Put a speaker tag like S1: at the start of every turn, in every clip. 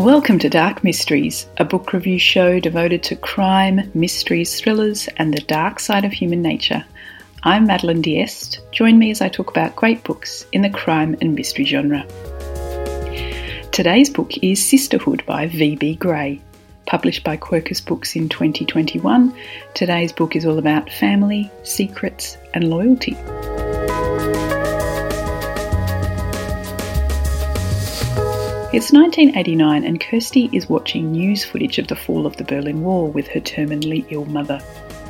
S1: Welcome to Dark Mysteries, a book review show devoted to crime, mysteries, thrillers, and the dark side of human nature. I'm Madeline Diest. Join me as I talk about great books in the crime and mystery genre. Today's book is Sisterhood by V.B. Grey. Published by Quercus Books in 2021, today's book is all about family, secrets, and loyalty. It's 1989 and Kirsty is watching news footage of the fall of the Berlin Wall with her terminally ill mother.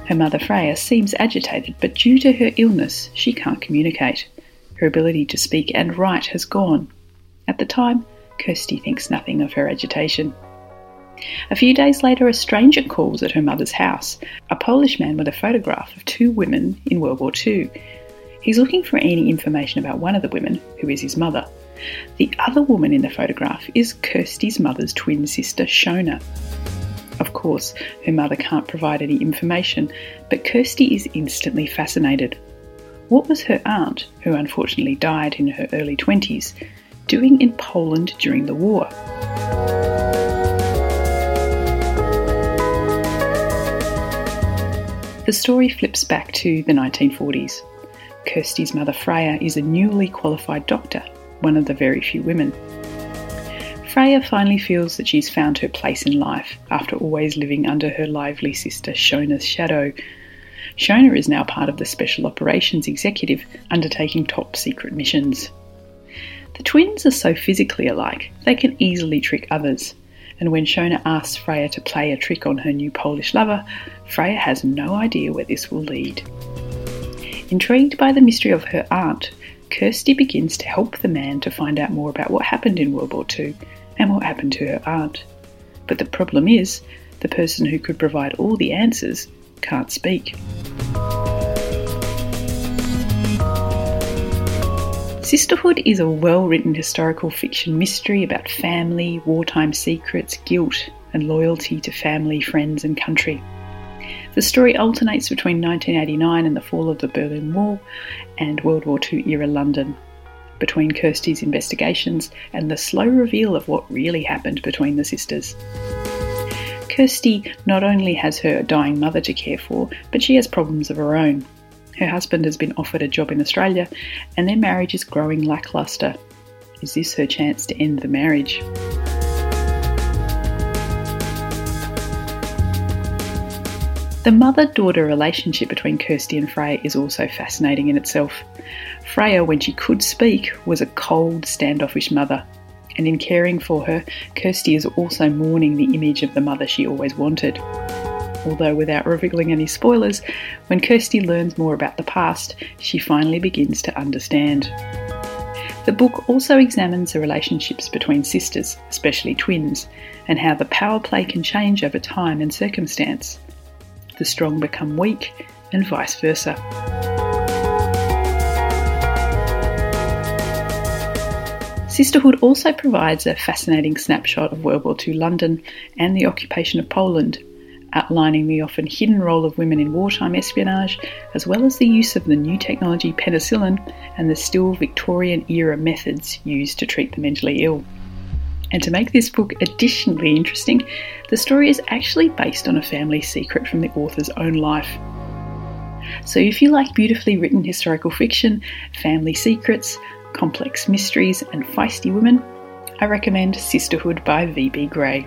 S1: Her mother Freya seems agitated, but due to her illness, she can't communicate. Her ability to speak and write has gone. At the time, Kirsty thinks nothing of her agitation. A few days later, a stranger calls at her mother's house, a Polish man with a photograph of two women in World War II. He's looking for any information about one of the women, who is his mother. The other woman in the photograph is Kirsty's mother's twin sister, Shona. Of course, her mother can't provide any information, but Kirsty is instantly fascinated. What was her aunt, who unfortunately died in her early 20s, doing in Poland during the war? The story flips back to the 1940s. Kirsty's mother Freya is a newly qualified doctor one of the very few women. Freya finally feels that she's found her place in life after always living under her lively sister Shona's shadow. Shona is now part of the Special Operations Executive undertaking top secret missions. The twins are so physically alike, they can easily trick others. And when Shona asks Freya to play a trick on her new Polish lover, Freya has no idea where this will lead. Intrigued by the mystery of her aunt, Kirsty begins to help the man to find out more about what happened in World War II and what happened to her aunt. But the problem is, the person who could provide all the answers can't speak. Sisterhood is a well written historical fiction mystery about family, wartime secrets, guilt, and loyalty to family, friends, and country. The story alternates between 1989 and the fall of the Berlin Wall and World War II era London, between Kirsty's investigations and the slow reveal of what really happened between the sisters. Kirsty not only has her dying mother to care for, but she has problems of her own. Her husband has been offered a job in Australia, and their marriage is growing lacklustre. Is this her chance to end the marriage? The mother daughter relationship between Kirsty and Freya is also fascinating in itself. Freya, when she could speak, was a cold, standoffish mother, and in caring for her, Kirsty is also mourning the image of the mother she always wanted. Although, without revealing any spoilers, when Kirsty learns more about the past, she finally begins to understand. The book also examines the relationships between sisters, especially twins, and how the power play can change over time and circumstance the strong become weak, and vice versa. Sisterhood also provides a fascinating snapshot of World War II London and the occupation of Poland, outlining the often hidden role of women in wartime espionage, as well as the use of the new technology penicillin and the still Victorian era methods used to treat the mentally ill. And to make this book additionally interesting, the story is actually based on a family secret from the author's own life. So if you like beautifully written historical fiction, family secrets, complex mysteries, and feisty women, I recommend Sisterhood by V.B. Grey.